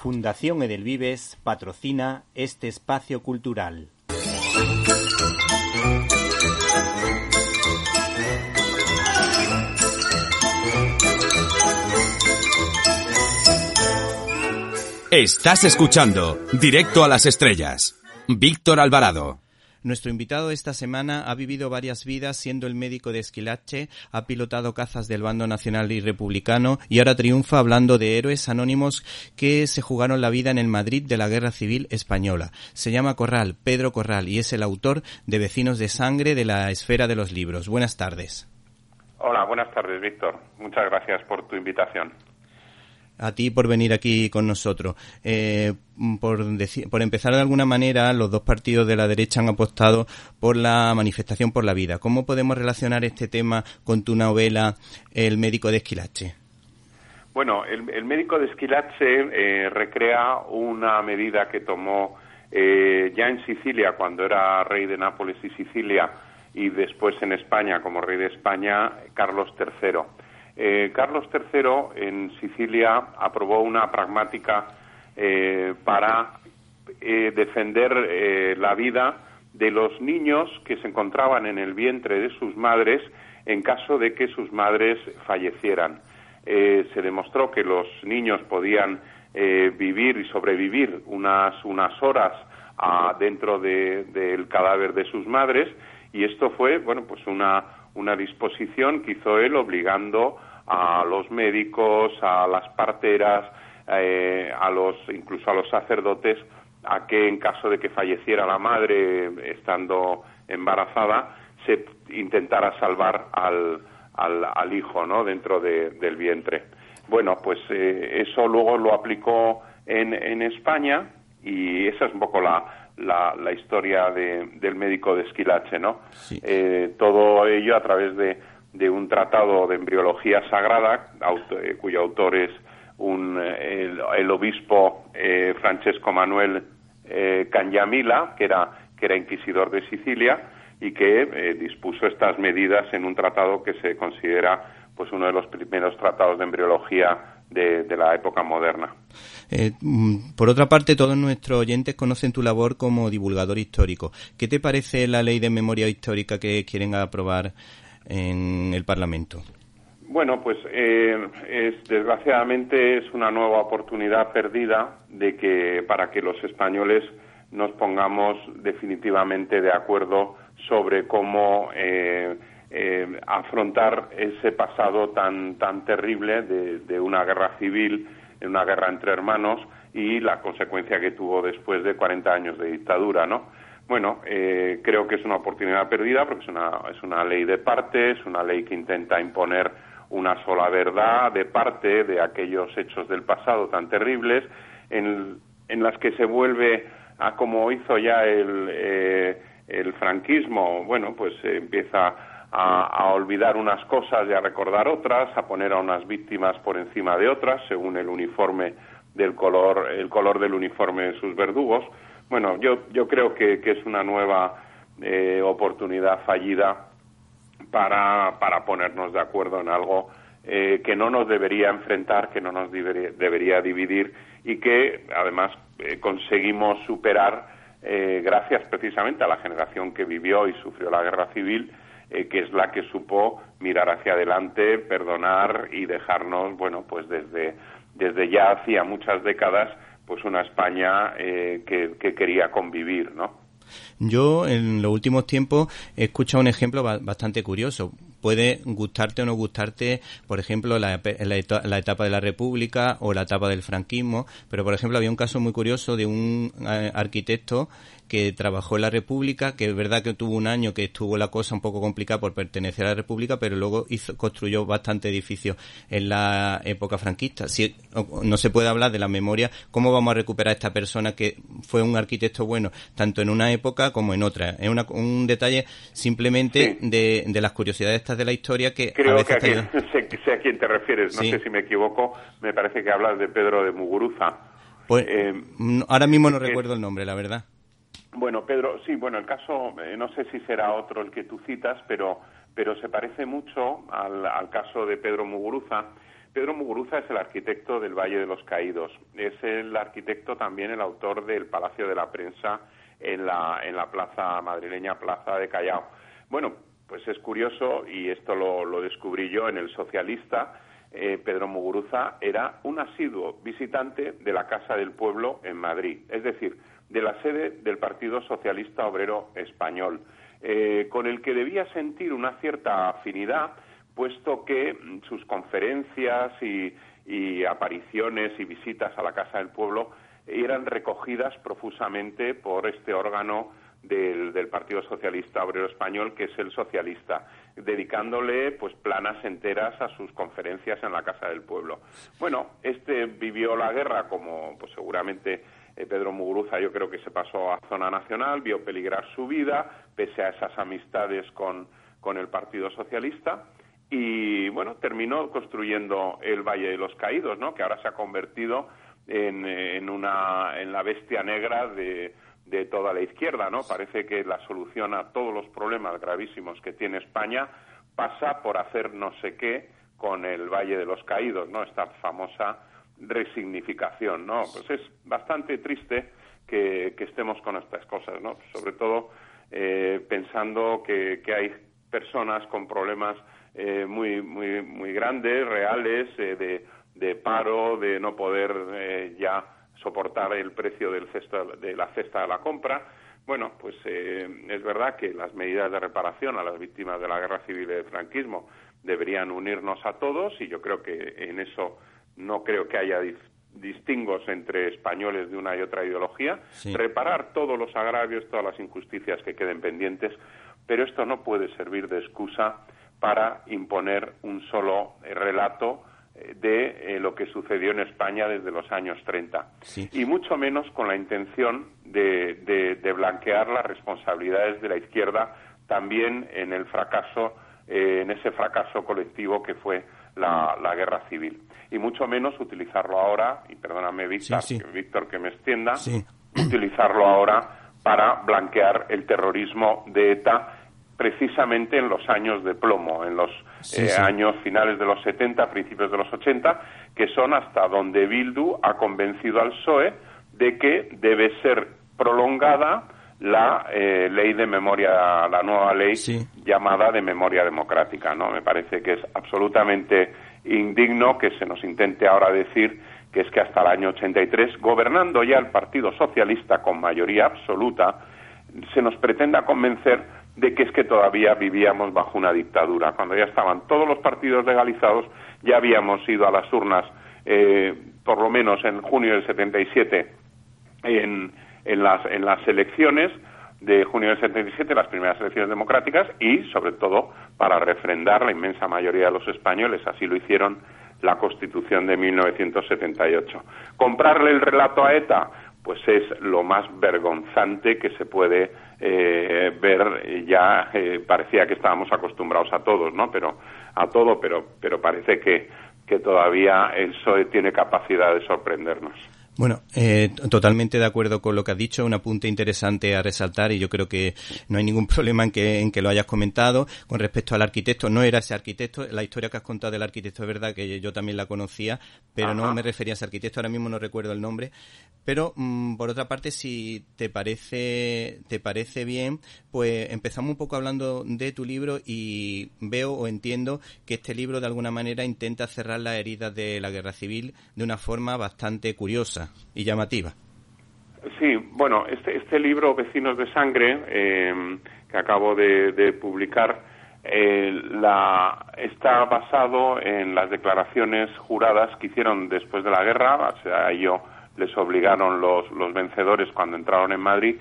Fundación Edelvives patrocina este espacio cultural. Estás escuchando Directo a las Estrellas. Víctor Alvarado. Nuestro invitado esta semana ha vivido varias vidas siendo el médico de Esquilache, ha pilotado cazas del bando nacional y republicano y ahora triunfa hablando de héroes anónimos que se jugaron la vida en el Madrid de la Guerra Civil Española. Se llama Corral, Pedro Corral, y es el autor de Vecinos de Sangre de la Esfera de los Libros. Buenas tardes. Hola, buenas tardes, Víctor. Muchas gracias por tu invitación a ti por venir aquí con nosotros. Eh, por, por empezar de alguna manera, los dos partidos de la derecha han apostado por la manifestación por la vida. ¿Cómo podemos relacionar este tema con tu novela El médico de Esquilache? Bueno, el, médico de Esquilache eh, recrea una medida que tomó eh, ya en Sicilia, cuando era rey de Nápoles y Sicilia, y después en España, como rey de España, Carlos III eh, Carlos III en Sicilia aprobó una pragmática eh, para eh, defender la vida de los niños que se encontraban en el vientre de sus madres en caso de que sus madres fallecieran. se demostró que los niños podían vivir y sobrevivir unas, unas horas ah, dentro del cadáver de sus madres y esto fue bueno pues una, una disposición que hizo él obligando a los médicos, a las parteras, eh, a los, incluso a los sacerdotes, a que en caso de que falleciera la madre estando embarazada, se intentara salvar al, al, hijo ¿no? dentro del vientre. Bueno, pues eh, eso luego lo aplicó en, en España y esa es un poco la, la, la historia del médico de Esquilache, ¿no? Eh, todo ello a través de de un tratado de embriología sagrada, eh, cuyo autor es un, el, obispo eh, Francesco Manuel eh, que era, que era inquisidor de Sicilia y que eh, dispuso estas medidas en un tratado que se considera pues uno de los primeros tratados de embriología de, la época moderna. Mm, por otra parte, todos nuestros oyentes conocen tu labor como divulgador histórico. ¿Qué te parece la ley de memoria histórica que quieren aprobar en el Parlamento? Bueno, pues eh, es, desgraciadamente es una nueva oportunidad perdida de que para que los españoles nos pongamos definitivamente de acuerdo sobre cómo eh, eh, afrontar ese pasado tan tan terrible de, una guerra civil, una guerra entre hermanos y la consecuencia que tuvo después de 40 años de dictadura, ¿no? Bueno, eh, creo que es una oportunidad perdida porque es una, es una ley de parte, es una ley que intenta imponer una sola verdad de parte de aquellos hechos del pasado tan terribles, en, en las que se vuelve a como hizo ya el, eh, el franquismo, bueno, pues empieza a, a, olvidar unas cosas y a recordar otras, a poner a unas víctimas por encima de otras, según el uniforme del color, el color del uniforme de sus verdugos. Bueno, yo, yo creo que, que es una nueva eh, oportunidad fallida para, para ponernos de acuerdo en algo eh, que no nos debería enfrentar, que no nos debería, dividir y que además eh, conseguimos superar eh, gracias precisamente a la generación que vivió y sufrió la guerra civil, eh, que es la que supo mirar hacia adelante, perdonar y dejarnos, bueno, pues desde, desde ya hacía muchas décadas pues una España eh, que, quería convivir, ¿no? Yo en los últimos tiempos he escuchado un ejemplo bastante curioso. Puede gustarte o no gustarte, por ejemplo, la, etapa de la República o la etapa del franquismo, pero por ejemplo había un caso muy curioso de un eh, arquitecto que trabajó en la República, que es verdad que tuvo un año que estuvo la cosa un poco complicada por pertenecer a la República, pero luego hizo, construyó bastante edificios en la época franquista. Si no se puede hablar de la memoria, ¿cómo vamos a recuperar a esta persona que fue un arquitecto bueno tanto en una época como en otra? Es un detalle simplemente de, de, las curiosidades estas de la historia que Creo que sé, a quién te refieres, no sé si me equivoco, me parece que hablas de Pedro de Muguruza. Pues, eh, ahora mismo no recuerdo el nombre, la verdad. Bueno, Pedro, sí, bueno, el caso, eh, no sé si será otro el que tú citas, pero, pero se parece mucho al, al caso de Pedro Muguruza. Pedro Muguruza es el arquitecto del Valle de los Caídos. Es el arquitecto también el autor del Palacio de la Prensa en la, en la plaza madrileña, Plaza de Callao. Bueno, pues es curioso, y esto lo, descubrí yo en El Socialista, eh, Pedro Muguruza era un asiduo visitante de la Casa del Pueblo en Madrid, es decir, de la sede del Partido Socialista Obrero Español, eh, con el que debía sentir una cierta afinidad puesto que mm, sus conferencias y, apariciones y visitas a la Casa del Pueblo eran recogidas profusamente por este órgano del, Partido Socialista Obrero Español, que es el socialista, dedicándole pues planas enteras a sus conferencias en la Casa del Pueblo. Bueno, este vivió la guerra como pues seguramente Pedro Muguruza yo creo que se pasó a zona nacional, vio peligrar su vida, pese a esas amistades con, con el Partido Socialista y bueno, terminó construyendo el Valle de los Caídos, ¿no? que ahora se ha convertido en, en, una, en la bestia negra de, de toda la izquierda. ¿no? Parece que la solución a todos los problemas gravísimos que tiene España pasa por hacer no sé qué con el Valle de los Caídos, ¿no? esta famosa resignificación. ¿no? Pues es bastante triste que, que estemos con estas cosas, ¿no? sobre todo eh, pensando que, que hay personas con problemas eh, muy, muy, muy grandes, reales, eh, de, de, paro, de no poder eh, ya soportar el precio del cesto, de la cesta de la compra. Bueno, pues es verdad que las medidas de reparación a las víctimas de la guerra civil y del franquismo deberían unirnos a todos y yo creo que en eso no creo que haya distingos entre españoles de una y otra ideología, reparar todos los agravios, todas las injusticias que queden pendientes, pero esto no puede servir de excusa para imponer un solo eh, relato eh, de eh, lo que sucedió en España desde los años 30. Y mucho menos con la intención de, de, blanquear las responsabilidades de la izquierda también en el fracaso, en ese fracaso colectivo que fue la, guerra civil. Y mucho menos utilizarlo ahora, y perdóname Víctor, Víctor que me extienda, utilizarlo ahora para blanquear el terrorismo de ETA precisamente en los años de plomo, en los eh, años finales de los 70, principios de los 80, que son hasta donde Bildu ha convencido al PSOE de que debe ser prolongada la eh, ley de memoria, la nueva ley llamada de memoria democrática. ¿no? Me parece que es absolutamente indigno que se nos intente ahora decir que es que hasta el año 83, gobernando ya el Partido Socialista con mayoría absoluta, se nos pretenda convencer de que es que todavía vivíamos bajo una dictadura. Cuando ya estaban todos los partidos legalizados, ya habíamos ido a las urnas, eh, por lo menos en junio del 77, en, en, las, en las elecciones de junio del 77, las primeras elecciones democráticas, y sobre todo para refrendar la inmensa mayoría de los españoles. Así lo hicieron la Constitución de 1978. Comprarle el relato a ETA, pues es lo más vergonzante que se puede eh, ver ya eh, parecía que estábamos acostumbrados a todos no pero a todo pero pero parece que que todavía el PSOE tiene capacidad de sorprendernos bueno, eh, totalmente de acuerdo con lo que has dicho, un apunte interesante a resaltar y yo creo que no hay ningún problema en que, en que lo hayas comentado. Con respecto al arquitecto, no era ese arquitecto, la historia que has contado del arquitecto es verdad que yo también la conocía, pero no me refería a ese arquitecto, ahora mismo no recuerdo el nombre. Pero mm, por otra parte, si te parece, te parece bien, pues empezamos un poco hablando de tu libro y veo o entiendo que este libro de alguna manera intenta cerrar las heridas de la guerra civil de una forma bastante curiosa y llamativa. Sí, bueno, este, este libro, Vecinos de Sangre, eh, que acabo de, publicar, eh, la, está basado en las declaraciones juradas que hicieron después de la guerra, a ello les obligaron los, los vencedores cuando entraron en Madrid,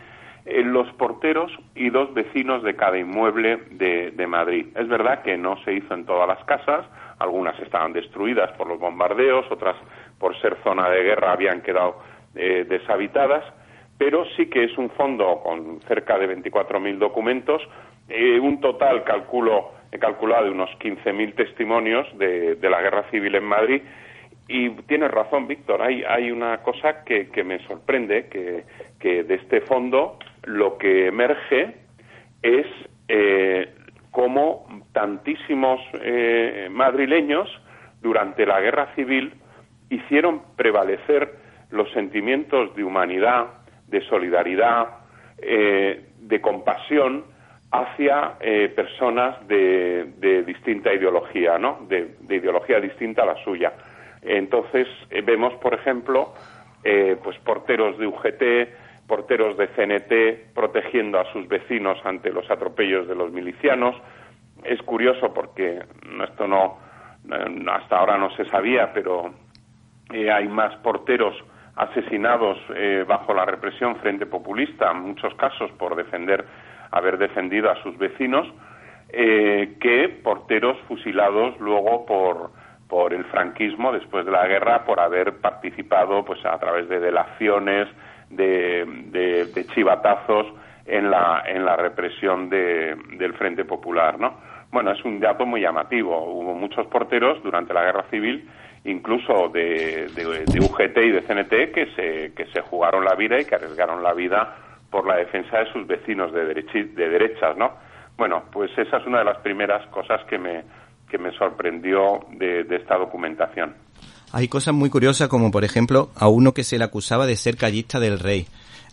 eh, los porteros y dos vecinos de cada inmueble de, de Madrid. Es verdad que no se hizo en todas las casas, algunas estaban destruidas por los bombardeos, otras por ser zona de guerra habían quedado eh, deshabitadas, pero sí que es un fondo con cerca de 24.000 documentos, eh, un total calculo he calculado de unos 15.000 testimonios de, de, la guerra civil en Madrid. Y tienes razón, Víctor, hay, hay una cosa que, que me sorprende, que, de este fondo lo que emerge es eh, cómo tantísimos eh, madrileños durante la guerra civil hicieron prevalecer los sentimientos de humanidad, de solidaridad, eh, de compasión hacia eh, personas de, distinta ideología, ¿no? De, ideología distinta a la suya. Entonces eh, vemos, por ejemplo, pues porteros de UGT, porteros de CNT protegiendo a sus vecinos ante los atropellos de los milicianos. Es curioso porque esto no hasta ahora no se sabía, pero hay más porteros asesinados eh, bajo la represión frente populista, en muchos casos por defender, haber defendido a sus vecinos, eh, que porteros fusilados luego por, por el franquismo después de la guerra por haber participado pues a través de delaciones, de, de, chivatazos en la, en la represión del Frente Popular, ¿no? Bueno, es un dato muy llamativo. Hubo muchos porteros durante la Guerra Civil incluso de, UGT y de CNT que se, que se jugaron la vida y que arriesgaron la vida por la defensa de sus vecinos de, de derechas, ¿no? Bueno, pues esa es una de las primeras cosas que me, que me sorprendió de, esta documentación. Hay cosas muy curiosas como, por ejemplo, a uno que se le acusaba de ser callista del rey.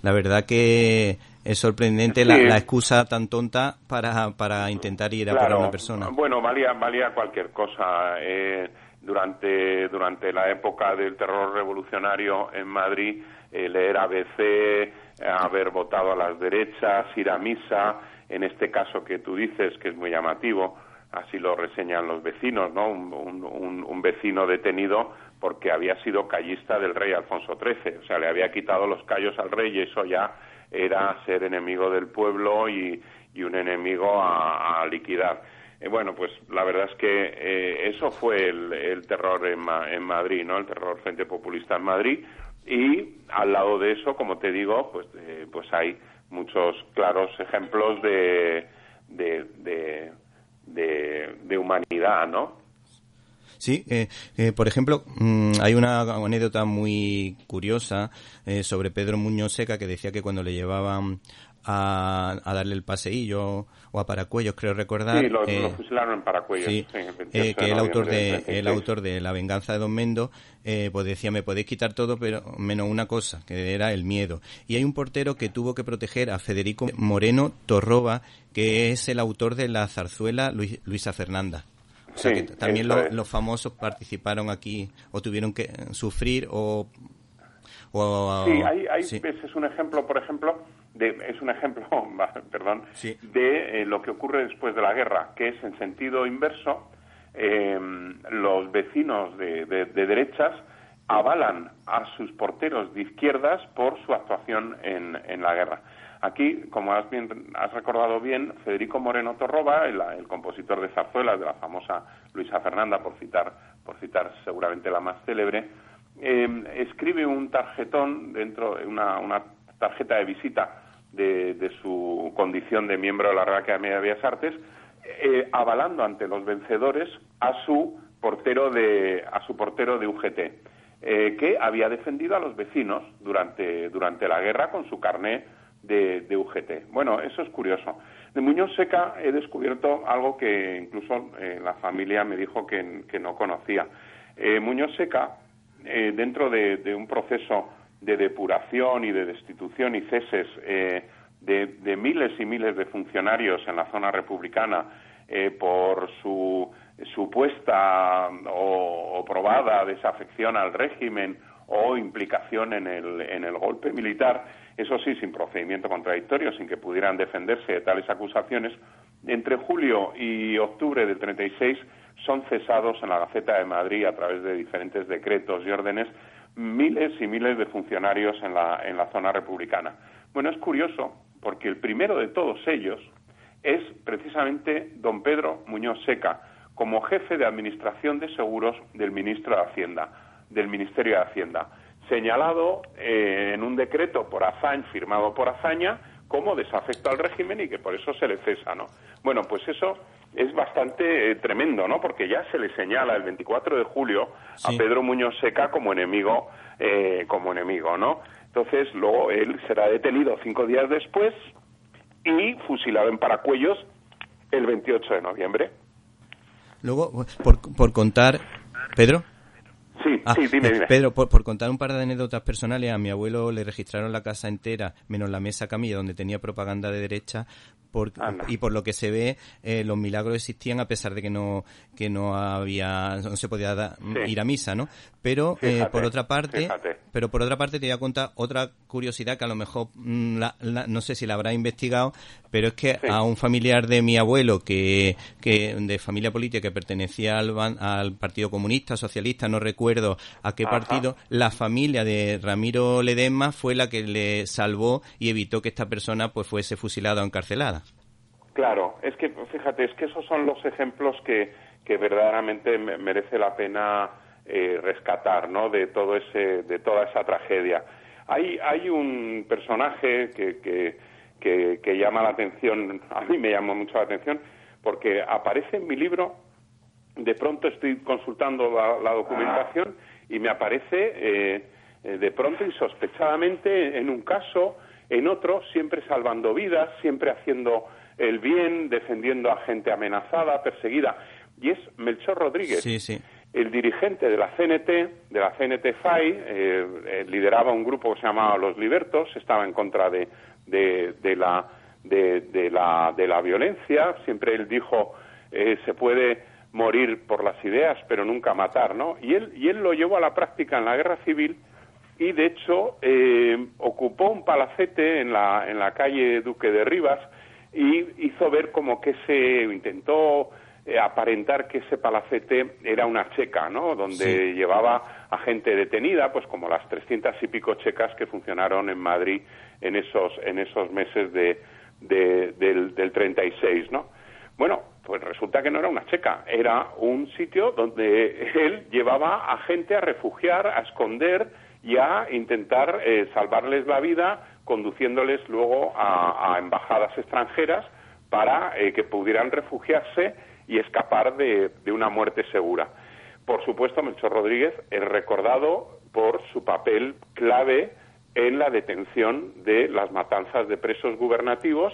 La verdad que es sorprendente la, excusa tan tonta para, para intentar ir a por a una persona. Bueno, valía, valía cualquier cosa. Eh, durante, durante la época del terror revolucionario en Madrid, eh, leer ABC, haber votado a las derechas, ir a misa, en este caso que tú dices, que es muy llamativo, así lo reseñan los vecinos, ¿no? Un, vecino detenido porque había sido callista del rey Alfonso XIII, o sea, le había quitado los callos al rey y eso ya era ser enemigo del pueblo y, un enemigo a liquidar. Eh, bueno, pues la verdad es que eh, eso fue el, terror en, en, Madrid, ¿no? El terror frente populista en Madrid. Y al lado de eso, como te digo, pues, eh, pues hay muchos claros ejemplos de, de, humanidad, ¿no? Sí, por ejemplo, mm, hay una anécdota muy curiosa sobre Pedro Muñoz Seca que decía que cuando le llevaban a, darle el paseillo o a Paracuellos, creo recordar. Sí, lo, eh, fusilaron en Paracuellos. Sí, eh, que el autor de, el autor de La venganza de Don Mendo, eh, pues decía, me podéis quitar todo, pero menos una cosa, que era el miedo. Y hay un portero que tuvo que proteger a Federico Moreno Torroba, que es el autor de la zarzuela Luisa Fernanda. O sea, que también los famosos participaron aquí o tuvieron que sufrir o... o sí, hay, hay es un ejemplo, por ejemplo, es un ejemplo, perdón, de eh, lo que ocurre después de la guerra, que es en sentido inverso, em, los vecinos de, derechas avalan a sus porteros de izquierdas por su actuación en, la guerra. Aquí, como has, bien, has recordado bien, Federico Moreno Torroba, el, compositor de zarzuelas de la famosa Luisa Fernanda, por citar, por citar seguramente la más célebre, em, escribe un tarjetón dentro, una, una tarjeta de visita de, su condición de miembro de la Real Academia de Bellas Artes, eh, avalando ante los vencedores a su portero de, a su portero de UGT, eh, que había defendido a los vecinos durante, durante la guerra con su carné de, UGT. Bueno, eso es curioso. De Muñoz Seca he descubierto algo que incluso eh, la familia me dijo que, no conocía. Muñoz Seca, dentro de un proceso de depuración y de destitución y ceses eh, de, miles y miles de funcionarios en la zona republicana eh, por su supuesta o, probada desafección al régimen o implicación en el, en el golpe militar, eso sí, sin procedimiento contradictorio, sin que pudieran defenderse de tales acusaciones, entre julio y octubre del 36 son cesados en la Gaceta de Madrid a través de diferentes decretos y órdenes miles y miles de funcionarios en la, en la zona republicana. Bueno, es curioso porque el primero de todos ellos es precisamente don Pedro Muñoz Seca, como jefe de Administración de Seguros del ministro de Hacienda, del Ministerio de Hacienda, señalado eh, en un decreto por Azaña, firmado por Azaña, como desafecto al régimen y que por eso se le cesa, ¿no? Bueno, pues eso es bastante eh, tremendo, ¿no? Porque ya se le señala el 24 de julio a Pedro Muñoz Seca como enemigo, eh, como enemigo, ¿no? Entonces, luego él será detenido cinco días después y fusilado en Paracuellos el 28 de noviembre. Luego, por, por contar Pedro. Sí, Ah, sí, dime, eh, dime. Pedro, por, por contar un par de anécdotas personales, a mi abuelo le registraron la casa entera, menos la mesa camilla donde tenía propaganda de derecha, por- Anda. y por lo que se ve, eh, los milagros existían a pesar de que no que no había, no se podía da- Sí. ir a misa, ¿no? Pero eh, por otra parte, fíjate. pero por otra parte te voy a contar otra curiosidad que a lo mejor mm, la- la- no sé si la habrá investigado, pero es que Sí. a un familiar de mi abuelo que, que de familia política que pertenecía al, ban- al Partido Comunista, Socialista, no recuerdo a qué Ajá. partido, la familia de Ramiro Ledesma fue la que le salvó y evitó que esta persona pues fuese fusilada o encarcelada. Claro, es que, fíjate, es que esos son los ejemplos que, que verdaderamente me- merece la pena eh, rescatar, ¿no? De todo ese, de toda esa tragedia. Hay, hay un personaje que, que, que, que llama la atención, a mí me llama mucho la atención, porque aparece en mi libro, de pronto estoy consultando la, la documentación y me aparece eh, eh, de pronto insospechadamente en un caso, en otro, siempre salvando vidas, siempre haciendo el bien, defendiendo a gente amenazada, perseguida. Y es Melchor Rodríguez, Sí, sí. el dirigente de la CNT, de la CNT FAI, eh, eh, lideraba un grupo que se llamaba Los Libertos, estaba en contra de, de, de la, de, de la, de la violencia. Siempre él dijo, eh, se puede morir por las ideas, pero nunca matar, ¿no? Y él, y él lo llevó a la práctica en la guerra civil y, de hecho, eh, ocupó un palacete en la, en la calle Duque de Rivas y hizo ver como que se intentó eh, aparentar que ese palacete era una checa, ¿no? Donde Sí. llevaba a gente detenida, pues como las trescientas y pico checas que funcionaron en Madrid en esos en esos meses de, de- del, del 36, ¿no? Bueno, pues resulta que no era una checa, era un sitio donde él llevaba a gente a refugiar, a esconder y a intentar eh, salvarles la vida, conduciéndoles luego a, embajadas extranjeras para eh, que pudieran refugiarse y escapar de, una muerte segura. Por supuesto, Melchor Rodríguez es recordado por su papel clave en la detención de las matanzas de presos gubernativos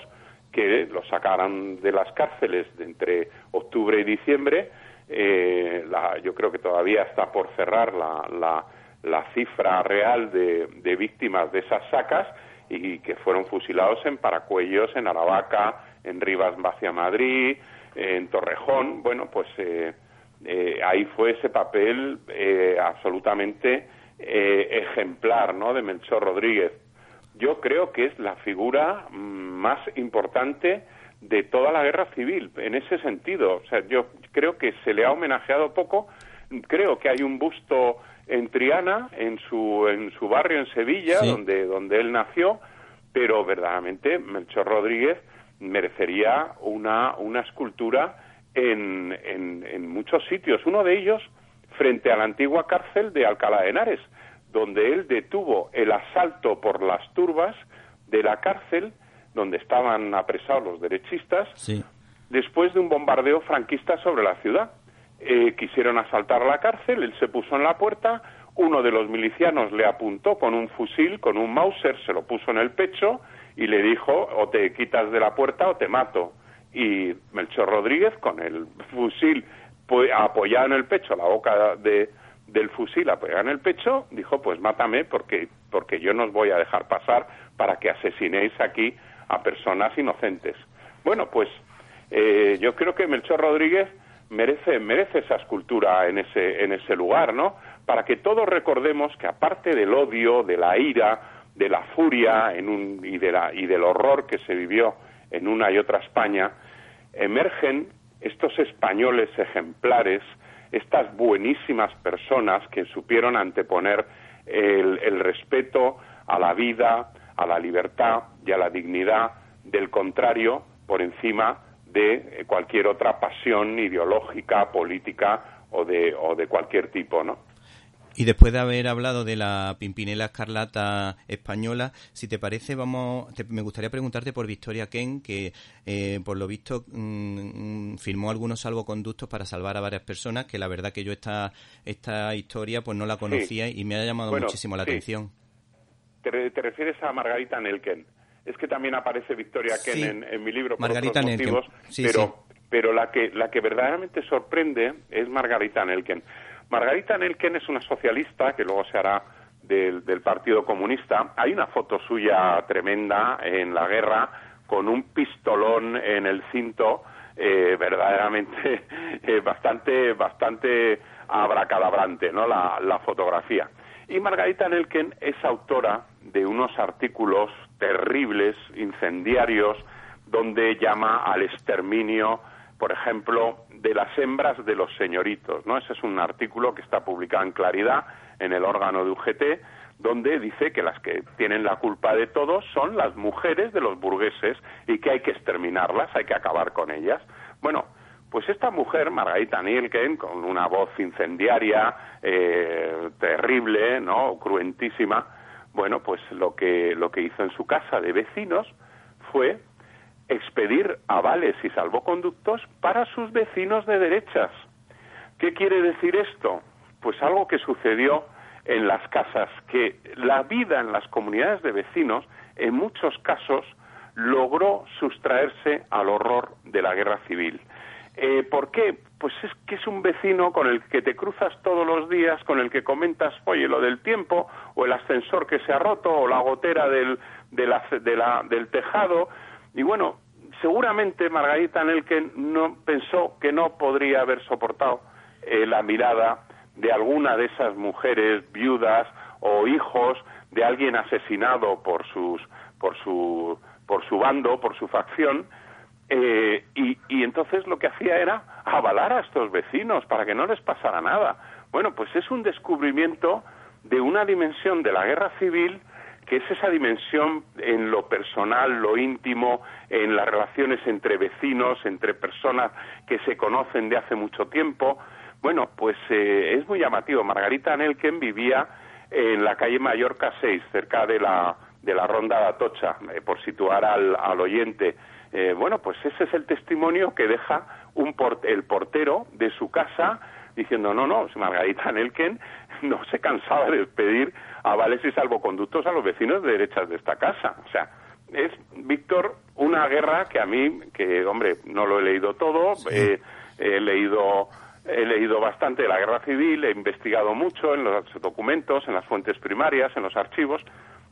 que los sacaron de las cárceles entre octubre y diciembre. Eh, la- yo creo que todavía está por cerrar la, la- la cifra real de víctimas de esas sacas y que fueron fusilados en Paracuellos, en Aravaca, en Rivas hacia Madrid, en Torrejón. Bueno, pues eh, eh, ahí fue ese papel eh, absolutamente eh, ejemplar ¿no? de Melchor Rodríguez. Yo creo que es la figura mm, más importante de toda la guerra civil, en ese sentido. O sea, yo creo que se le ha homenajeado poco. Creo que hay un busto en Triana, en su, en su barrio en Sevilla, Sí. donde, donde él nació, pero verdaderamente Melchor Rodríguez merecería una, una escultura en, en, en muchos sitios. Uno de ellos frente a la antigua cárcel de Alcalá de Henares, donde él detuvo el asalto por las turbas de la cárcel donde estaban apresados los derechistas Sí. después de un bombardeo franquista sobre la ciudad. Eh, quisieron asaltar la cárcel, él se puso en la puerta, uno de los milicianos le apuntó con un fusil, con un Mauser, se lo puso en el pecho y le dijo o te quitas de la puerta o te mato. Y Melchor Rodríguez, con el fusil apoyado en el pecho, la boca de, del fusil apoyada en el pecho, dijo, pues mátame porque, porque yo no os voy a dejar pasar para que asesinéis aquí a personas inocentes. Bueno, pues eh, yo creo que Melchor Rodríguez merece, merece esa escultura en ese, en ese lugar, ¿no? Para que todos recordemos que aparte del odio, de la ira, de la furia en un, y, de la, y del horror que se vivió en una y otra España, emergen estos españoles ejemplares, estas buenísimas personas que supieron anteponer el, el respeto a la vida, a la libertad y a la dignidad del contrario por encima de eh, cualquier otra pasión ideológica, política o de, o de cualquier tipo, ¿no? Y después de haber hablado de la Pimpinela Escarlata española, si te parece, vamos, te- me gustaría preguntarte por Victoria Ken, que eh, por lo visto mm, mm, firmó algunos salvoconductos para salvar a varias personas, que la verdad que yo esta, esta historia pues no la conocía y me ha llamado Bueno, muchísimo la sí. atención. Te refieres a Margarita Nelken. Es que también aparece Victoria Ken Sí. en, en mi libro por Margarita otros motivos, Sí, pero, sí. pero la que, la que verdaderamente sorprende es Margarita Nelken. Margarita Nelken es una socialista que luego se hará del, Partido Comunista. Hay una foto suya tremenda en la guerra con un pistolón en el cinto, eh, verdaderamente eh, bastante, bastante abracadabrante, ¿no? La, la fotografía. Y Margarita Nelken es autora de unos artículos terribles, incendiarios, donde llama al exterminio, por ejemplo, de las hembras de los señoritos, ¿no? Ese es un artículo que está publicado en Claridad en el órgano de UGT, donde dice que las que tienen la culpa de todo son las mujeres de los burgueses y que hay que exterminarlas, hay que acabar con ellas. Bueno, pues esta mujer, Margarita Nielken, con una voz incendiaria, eh, terrible, ¿no? cruentísima, bueno, pues lo que, lo que hizo en su casa de vecinos fue expedir avales y salvoconductos para sus vecinos de derechas. ¿Qué quiere decir esto? Pues algo que sucedió en las casas, que la vida en las comunidades de vecinos, en muchos casos, logró sustraerse al horror de la guerra civil. Eh, ¿Por qué? Pues es que es un vecino con el que te cruzas todos los días, con el que comentas, oye, lo del tiempo, o el ascensor que se ha roto, o la gotera del, del tejado. Y bueno, seguramente Margarita Nelken no, pensó que no podría haber soportado eh, la mirada de alguna de esas mujeres viudas o hijos de alguien asesinado por sus por su por su bando, por su facción, eh, y, entonces lo que hacía era avalar a estos vecinos para que no les pasara nada. Bueno, pues es un descubrimiento de una dimensión de la guerra civil que es esa dimensión en lo personal, lo íntimo, en las relaciones entre vecinos, entre personas que se conocen de hace mucho tiempo. Bueno, pues eh, es muy llamativo. Margarita Nelken vivía en la calle Mallorca 6, cerca de la, de la Ronda de Atocha, eh, por situar al, al oyente. Eh, bueno, pues ese es el testimonio que deja un el portero de su casa diciendo, no, no, Margarita Nelken no se cansaba de pedir avales y salvoconductos a los vecinos de derechas de esta casa. O sea, es, Víctor, una guerra que a mí, que, hombre, no lo he leído todo, he leído he leído bastante de la guerra civil, he investigado mucho en los documentos, en las fuentes primarias, en los archivos,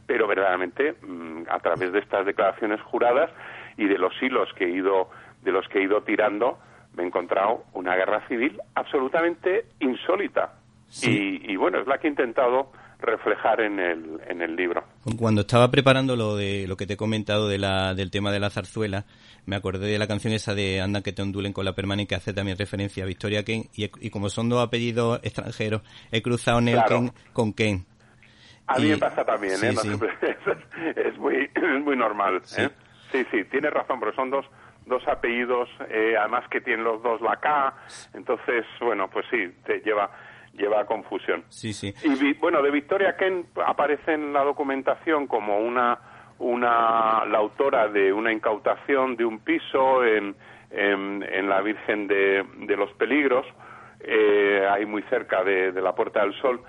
pero verdaderamente mm, a través de estas declaraciones juradas y de los hilos que he ido de los que he ido tirando, me he encontrado una guerra civil absolutamente insólita. Y, y, bueno, es la que he intentado reflejar en el, en el libro. Cuando estaba preparando lo de lo que te he comentado de la, del tema de la zarzuela, me acordé de la canción esa de Anda que te ondulen con la permanente que hace también referencia a Victoria Ken y, como son dos apellidos extranjeros, he cruzado Nelken con Ken. A mí me pasa también, ¿eh? es, muy, es muy normal. ¿eh? Sí, sí, tienes razón, pero son dos dos apellidos, eh, además que tienen los dos la K, entonces, bueno, pues sí, te lleva lleva a confusión. Sí, sí. Y bueno, de Victoria Ken aparece en la documentación como una una la autora de una incautación de un piso en en, la Virgen de, de los Peligros, eh, ahí muy cerca de, de la Puerta del Sol.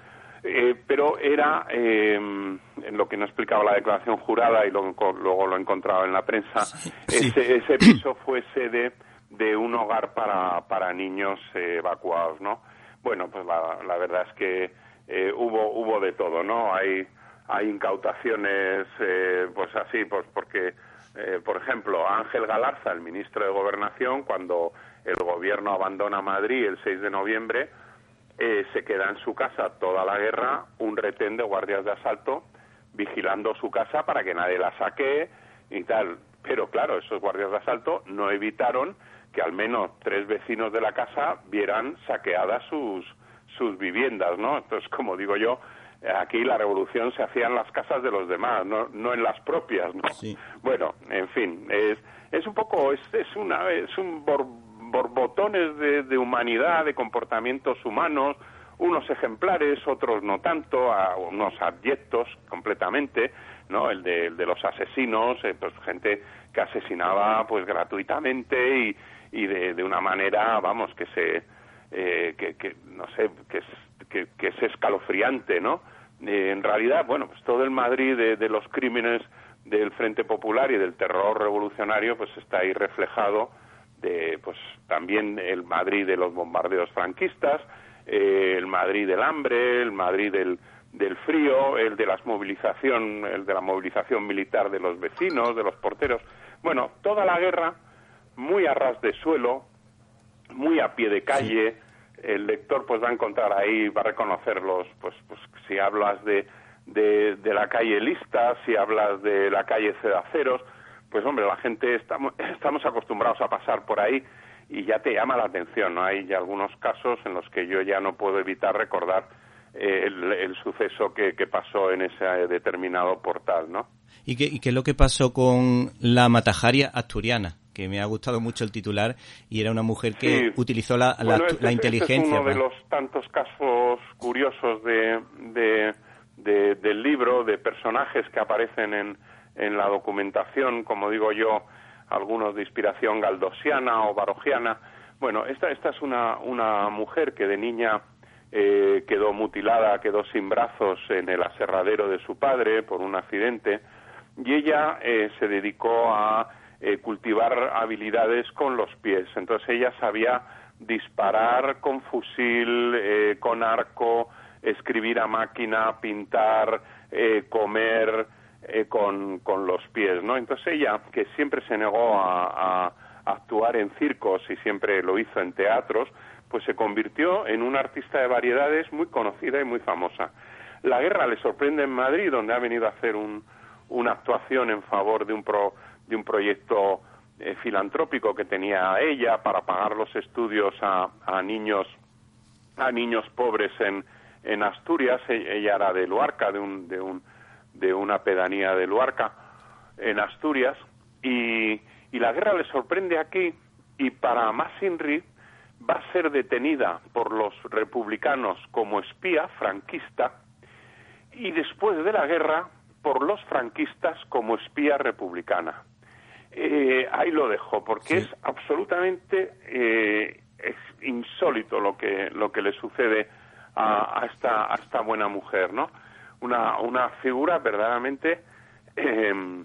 Eh, pero era, eh, en lo que no explicaba la declaración jurada y luego, luego lo he encontrado en la prensa, Ese, ese, piso fue sede de un hogar para, para niños evacuados, ¿no? Bueno, pues la, la verdad es que eh, hubo hubo de todo, ¿no? Hay hay incautaciones, eh, pues así, pues porque, eh, por ejemplo, Ángel Galarza, el ministro de Gobernación, cuando el gobierno abandona Madrid el 6 de noviembre, se queda en su casa toda la guerra un retén de guardias de asalto vigilando su casa para que nadie la saque y tal. Pero claro, esos guardias de asalto no evitaron que al menos tres vecinos de la casa vieran saqueadas sus, sus viviendas, ¿no? Entonces, como digo yo, aquí la revolución se hacía en las casas de los demás, no, no en las propias, ¿no? Bueno, en fin, es, es un poco, es, es, una, es un borbotones de, de humanidad, de comportamientos humanos, unos ejemplares, otros no tanto, a unos abyectos completamente, ¿no? El de, los asesinos, eh, pues gente que asesinaba pues gratuitamente y, y de, de una manera, vamos, que se, eh, que, que, no sé, que es, que, que es escalofriante, ¿no? Eh, en realidad, bueno, pues todo el Madrid de, de, los crímenes del Frente Popular y del terror revolucionario, pues está ahí reflejado de, pues también el Madrid de los bombardeos franquistas, eh, el Madrid del hambre, el Madrid del, del frío, el de las movilización, el de la movilización militar de los vecinos, de los porteros. Bueno, toda la guerra muy a ras de suelo, muy a pie de calle. El lector pues va a encontrar ahí, va a reconocerlos, pues, pues si hablas de, de, de la calle Lista, si hablas de la calle Cedaceros, pues hombre, la gente estamos, estamos acostumbrados a pasar por ahí y ya te llama la atención, ¿no? Hay algunos casos en los que yo ya no puedo evitar recordar eh, el, suceso que, que, pasó en ese determinado portal, ¿no? ¿Y qué, ¿Y qué es lo que pasó con la matajaria asturiana? que me ha gustado mucho el titular y era una mujer que utilizó la, la, este, inteligencia. Este es uno de los tantos casos curiosos de, de, del libro, de personajes que aparecen en, en la documentación, como digo yo, algunos de inspiración galdosiana o barogiana. Bueno, esta, esta es una, una mujer que de niña eh, quedó mutilada, quedó sin brazos en el aserradero de su padre por un accidente y ella eh, se dedicó a eh, cultivar habilidades con los pies. Entonces ella sabía disparar con fusil, con arco, escribir a máquina, pintar, comer, eh, con, con, los pies, ¿no? Entonces ella, que siempre se negó a, a, actuar en circos y siempre lo hizo en teatros, pues se convirtió en una artista de variedades muy conocida y muy famosa. La guerra le sorprende en Madrid, donde ha venido a hacer un, una actuación en favor de un, pro, de un proyecto eh, filantrópico que tenía ella para pagar los estudios a, niños a niños pobres en, en Asturias. E, ella era de Luarca, de un, de un de una pedanía de Luarca, en Asturias, y, la guerra le sorprende aquí, y para Masinri va a ser detenida por los republicanos como espía franquista, y después de la guerra por los franquistas como espía republicana. Eh, ahí lo dejo, porque es absolutamente eh, es insólito lo que, lo que le sucede a, a, esta, a esta buena mujer, ¿no? Una, una figura verdaderamente eh,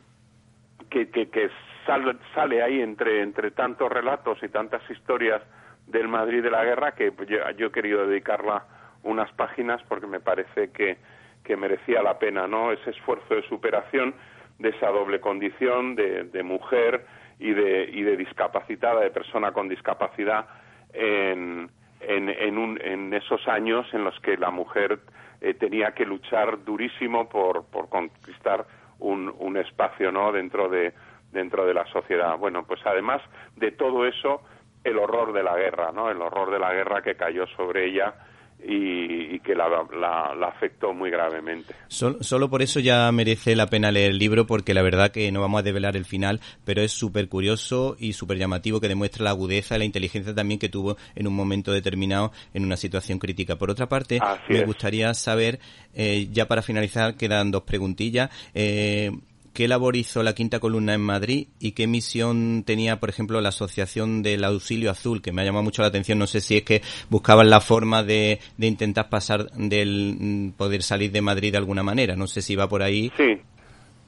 que, que, sale, sale, ahí entre, entre tantos relatos y tantas historias del Madrid de la guerra que yo, he querido dedicarla unas páginas porque me parece que, que merecía la pena no ese esfuerzo de superación de esa doble condición de, de mujer y de, y de discapacitada, de persona con discapacidad en, en, en, un, en esos años en los que la mujer eh, tenía que luchar durísimo por, por conquistar un, un espacio ¿no? dentro, de, dentro de la sociedad. Bueno, pues además de todo eso, el horror de la guerra, ¿no? el horror de la guerra que cayó sobre ella y, que la, la, afectó muy gravemente. solo por eso ya merece la pena leer el libro, porque la verdad que no vamos a develar el final, pero es súper curioso y súper llamativo que demuestra la agudeza y la inteligencia también que tuvo en un momento determinado en una situación crítica. Por otra parte, me gustaría saber, eh, ya para finalizar, quedan dos preguntillas. Eh, qué labor hizo la quinta columna en Madrid y qué misión tenía, por ejemplo, la Asociación del Auxilio Azul, que me ha llamado mucho la atención. No sé si es que buscaban la forma de, de intentar pasar del mm, poder salir de Madrid de alguna manera. No sé si va por ahí. Sí.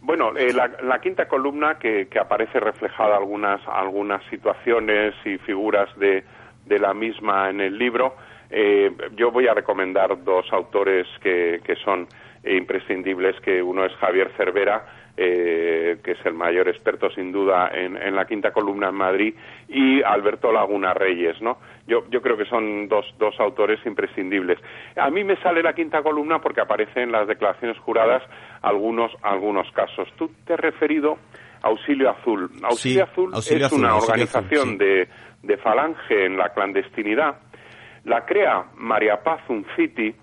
Bueno, eh, la, quinta columna que, que, aparece reflejada algunas algunas situaciones y figuras de, de la misma en el libro. Eh, yo voy a recomendar dos autores que, que son imprescindibles, que uno es Javier Cervera, eh, que es el mayor experto sin duda en, en, la quinta columna en Madrid, y Alberto Laguna Reyes, ¿no? Yo, yo creo que son dos, dos autores imprescindibles. A mí me sale la quinta columna porque aparecen en las declaraciones juradas algunos, algunos casos. Tú te has referido a Auxilio Azul. Auxilio Azul es una organización de, de falange en la clandestinidad. La crea María Paz Unciti,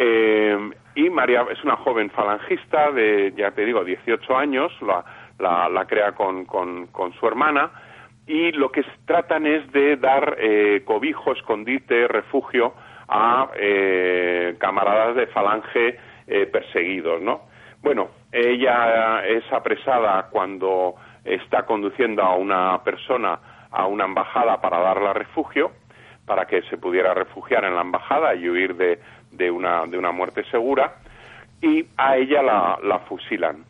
eh, y María es una joven falangista de, ya te digo, 18 años, la, la, crea con, con, con, su hermana, y lo que tratan es de dar eh, cobijo, escondite, refugio a eh, camaradas de falange eh, perseguidos, ¿no? Bueno, ella es apresada cuando está conduciendo a una persona a una embajada para darle refugio, para que se pudiera refugiar en la embajada y huir de, de una, de una muerte segura y a ella la, la fusilan.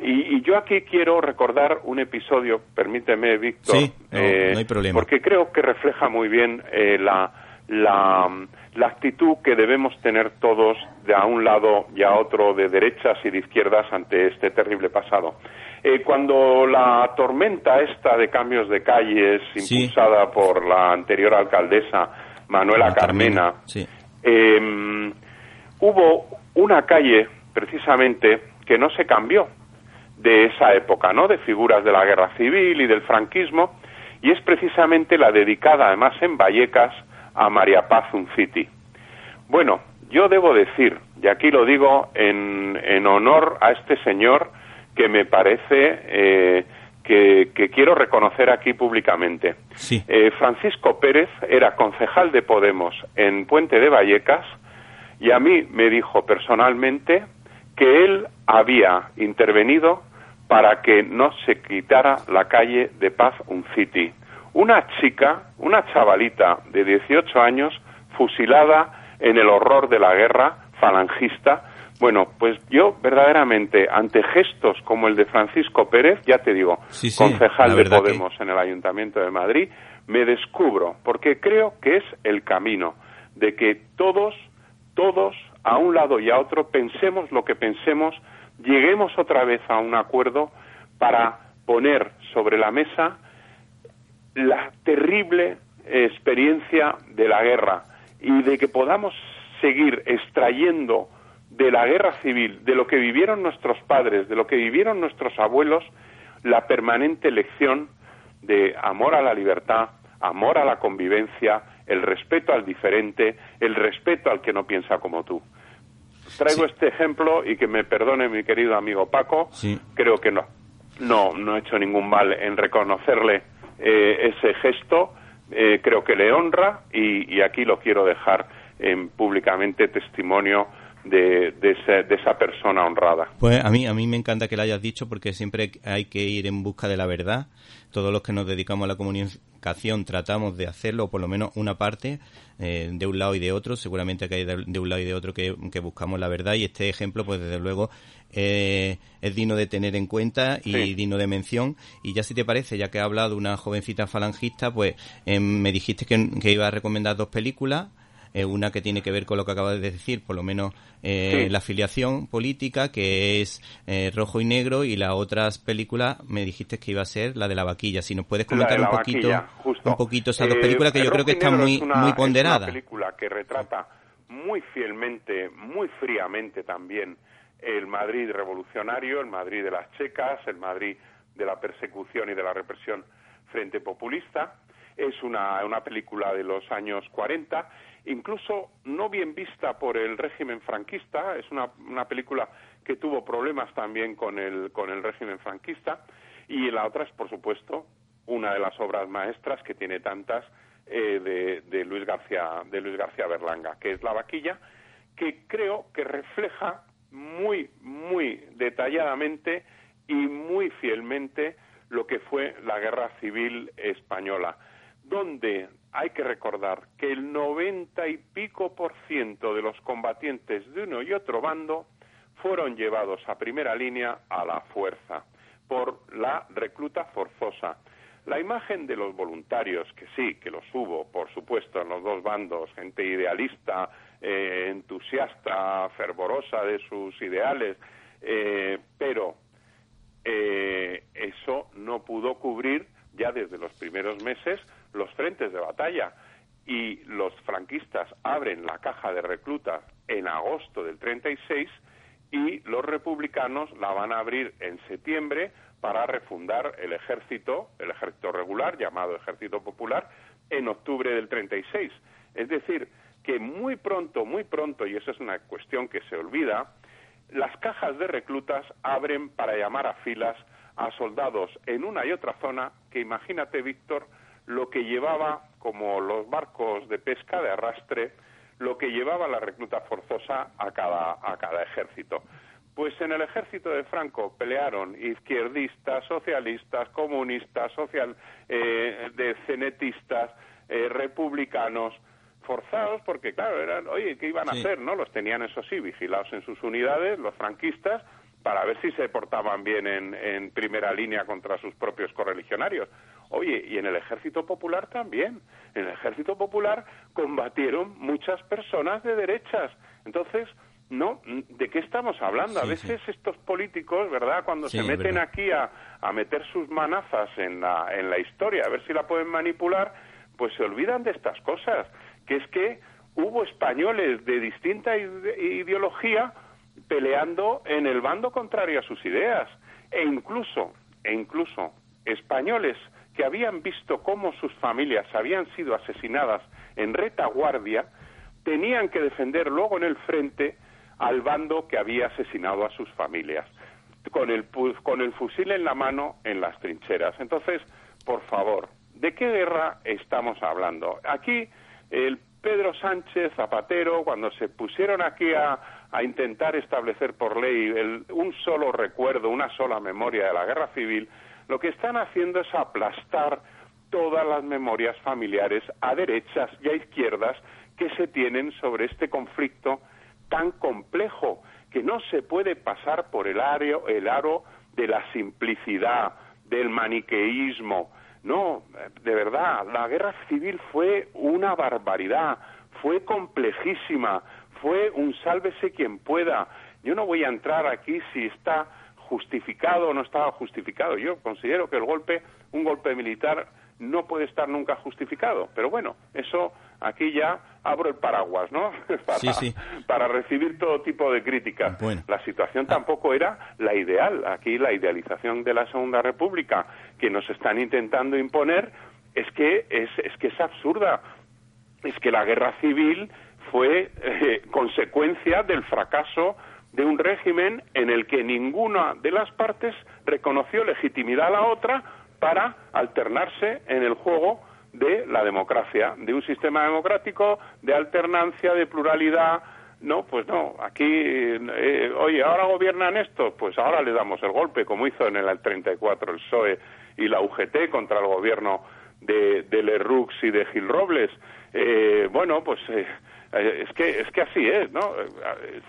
Y, yo aquí quiero recordar un episodio, permíteme, Víctor, eh, no, hay problema. porque creo que refleja muy bien eh, la, la, la actitud que debemos tener todos de a un lado y a otro, de derechas y de izquierdas, ante este terrible pasado. Eh, cuando la tormenta esta de cambios de calles, impulsada por la anterior alcaldesa Manuela Carmena, em, hubo una calle, precisamente, que no se cambió de esa época, ¿no? De figuras de la guerra civil y del franquismo, y es precisamente la dedicada, además en Vallecas, a María Paz Unciti. Bueno, yo debo decir, y aquí lo digo en, en honor a este señor que me parece eh, que, quiero reconocer aquí públicamente. Eh, Francisco Pérez era concejal de Podemos en Puente de Vallecas y a mí me dijo personalmente que él había intervenido para que no se quitara la calle de Paz Unciti. Una chica, una chavalita de 18 años, fusilada en el horror de la guerra falangista. Bueno, pues yo verdaderamente, ante gestos como el de Francisco Pérez, ya te digo, concejal de Podemos en el Ayuntamiento de Madrid, me descubro, porque creo que es el camino de que todos, todos, a un lado y a otro, pensemos lo que pensemos, lleguemos otra vez a un acuerdo para poner sobre la mesa la terrible experiencia de la guerra y de que podamos seguir extrayendo de la guerra civil, de lo que vivieron nuestros padres, de lo que vivieron nuestros abuelos, la permanente lección de amor a la libertad, amor a la convivencia, el respeto al diferente, el respeto al que no piensa como tú. Traigo este ejemplo y que me perdone mi querido amigo Paco, creo que no, no, no he hecho ningún mal en reconocerle eh, ese gesto, eh, creo que le honra y, aquí lo quiero dejar en públicamente testimonio de, de, esa persona honrada. Pues a mí, a mí me encanta que lo hayas dicho porque siempre hay que ir en busca de la verdad. Todos los que nos dedicamos a la comunicación tratamos de hacerlo, o por lo menos una parte, eh, de un lado y de otro. Seguramente que hay de, un lado y de otro que, buscamos la verdad y este ejemplo, pues desde luego, eh, es digno de tener en cuenta y digno de mención. Y ya si te parece, ya que he hablado de una jovencita falangista, pues eh, me dijiste que, que iba a recomendar dos películas. Eh, una que tiene que ver con lo que acabas de decir, por lo menos eh, la afiliación política, que es eh, rojo y negro, y la otra película me dijiste que iba a ser la de la vaquilla. Si nos puedes comentar un poquito, un poquito esas dos películas que yo creo que están muy, muy ponderadas. Es una película que retrata muy fielmente, muy fríamente también el Madrid revolucionario, el Madrid de las checas, el Madrid de la persecución y de la represión frente populista. Es una, una película de los años 40 incluso no bien vista por el régimen franquista, es una, una película que tuvo problemas también con el, con el régimen franquista, y la otra es, por supuesto, una de las obras maestras que tiene tantas eh, de, de, Luis García, de Luis García Berlanga, que es La vaquilla, que creo que refleja muy, muy detalladamente y muy fielmente lo que fue la guerra civil española, donde hay que recordar que el noventa y pico por ciento de los combatientes de uno y otro bando fueron llevados a primera línea a la fuerza por la recluta forzosa. La imagen de los voluntarios, que sí, que los hubo, por supuesto, en los dos bandos, gente idealista, eh, entusiasta, fervorosa de sus ideales, eh, pero eh, eso no pudo cubrir ya desde los primeros meses los frentes de batalla y los franquistas abren la caja de reclutas en agosto del 36 y los republicanos la van a abrir en septiembre para refundar el ejército, el ejército regular llamado Ejército Popular, en octubre del 36. Es decir, que muy pronto, muy pronto, y eso es una cuestión que se olvida, las cajas de reclutas abren para llamar a filas a soldados en una y otra zona que imagínate, Víctor, lo que llevaba, como los barcos de pesca de arrastre, lo que llevaba la recluta forzosa a cada, a cada ejército. Pues en el ejército de Franco pelearon izquierdistas, socialistas, comunistas, social, eh, de cenetistas, eh, republicanos, forzados porque, claro, eran, oye, ¿qué iban a hacer? no Los tenían, eso sí, vigilados en sus unidades, los franquistas, para ver si se portaban bien en, en primera línea contra sus propios correligionarios Oye, y en el Ejército Popular también. En el Ejército Popular combatieron muchas personas de derechas. Entonces, no, ¿de qué estamos hablando? a veces estos políticos, ¿verdad? Cuando se meten aquí a, a, meter sus manazas en la, en la historia, a ver si la pueden manipular, pues se olvidan de estas cosas. Que es que hubo españoles de distinta ideología peleando en el bando contrario a sus ideas. E incluso, e incluso, españoles que habían visto cómo sus familias habían sido asesinadas en retaguardia, tenían que defender luego en el frente al bando que había asesinado a sus familias, con el, con el fusil en la mano en las trincheras. Entonces, por favor, ¿de qué guerra estamos hablando? Aquí el Pedro Sánchez Zapatero, cuando se pusieron aquí a, a intentar establecer por ley un solo recuerdo, una sola memoria de la guerra civil, lo que están haciendo es aplastar todas las memorias familiares a derechas y a izquierdas que se tienen sobre este conflicto tan complejo que no se puede pasar por el aro, el aro de la simplicidad, del maniqueísmo. No, de verdad, la guerra civil fue una barbaridad, fue complejísima, fue un sálvese quien pueda. Yo no voy a entrar aquí si está justificado o no estaba justificado. Yo considero que el golpe, un golpe militar, no puede estar nunca justificado. Pero bueno, eso aquí ya abro el paraguas, ¿no? para, para recibir todo tipo de críticas. La situación tampoco era la ideal. Aquí la idealización de la Segunda República que nos están intentando imponer es que es, es que es absurda. Es que la guerra civil fue eh, consecuencia del fracaso de un régimen en el que ninguna de las partes reconoció legitimidad a la otra para alternarse en el juego de la democracia, de un sistema democrático de alternancia, de pluralidad. No, pues no, aquí, eh, oye, ahora gobiernan estos, pues ahora le damos el golpe, como hizo en el 34 el PSOE y la UGT contra el gobierno de, de Lerroux y de Gil Robles. Eh, bueno, pues eh, es que es que así es, ¿no?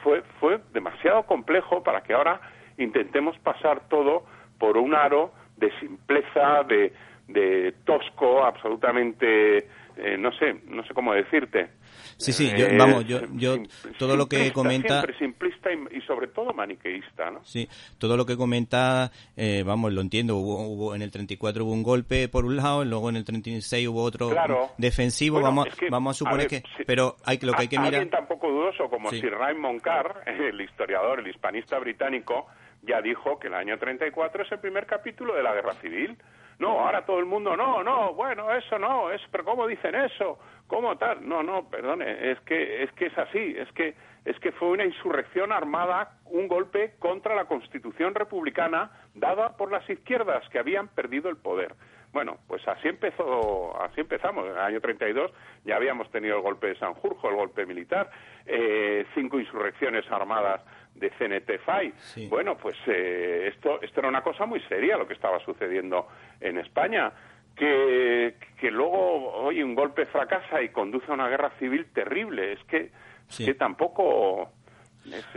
Fue fue demasiado complejo para que ahora intentemos pasar todo por un aro de simpleza, de, de tosco, absolutamente, eh, no sé, no sé cómo decirte. Sí, sí, eh, vamos, yo, yo todo lo que comenta... Siempre simplista y, sobre todo maniqueísta, ¿no? Sí, todo lo que comenta, eh, vamos, lo entiendo, hubo, en el 34 hubo un golpe por un lado, luego en el 36 hubo otro defensivo, vamos, vamos a suponer que... pero hay, lo que hay que mirar... Alguien tan poco dudoso como Sir Raymond Carr, el historiador, el hispanista británico, ya dijo que el año 34 es el primer capítulo de la Guerra Civil. No, ahora todo el mundo, no, no, bueno, eso no, es, pero ¿cómo dicen eso? ¿Cómo tal? No, no, perdone, es que es que es así, es que es que fue una insurrección armada, un golpe contra la Constitución republicana dada por las izquierdas que habían perdido el poder. Bueno, pues así empezó, así empezamos. En el año 32 ya habíamos tenido el golpe de Sanjurjo, el golpe militar, eh, cinco insurrecciones armadas de CNT-FAI. Bueno, pues eh, esto, esto era una cosa muy seria lo que estaba sucediendo en España. Que, que luego, oye, un golpe fracasa y conduce a una guerra civil terrible. Es que, que tampoco.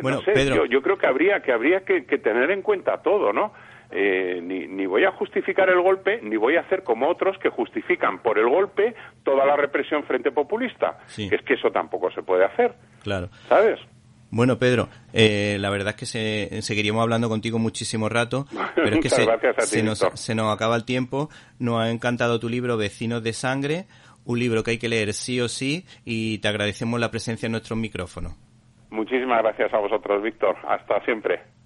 bueno, Pedro... yo, creo que habría que, habría que, tener en cuenta todo, ¿no? Eh, ni, ni, voy a justificar el golpe, ni voy a hacer como otros que justifican por el golpe toda la represión frente populista. es que eso tampoco se puede hacer. Claro. ¿Sabes? Bueno, Pedro, eh, la verdad es que se, seguiríamos hablando contigo muchísimo rato, pero es que se, nos, se nos acaba el tiempo. Nos ha encantado tu libro Vecinos de Sangre, un libro que hay que leer sí o sí y te agradecemos la presencia en nuestros micrófonos. Muchísimas gracias a vosotros, Víctor. Hasta siempre.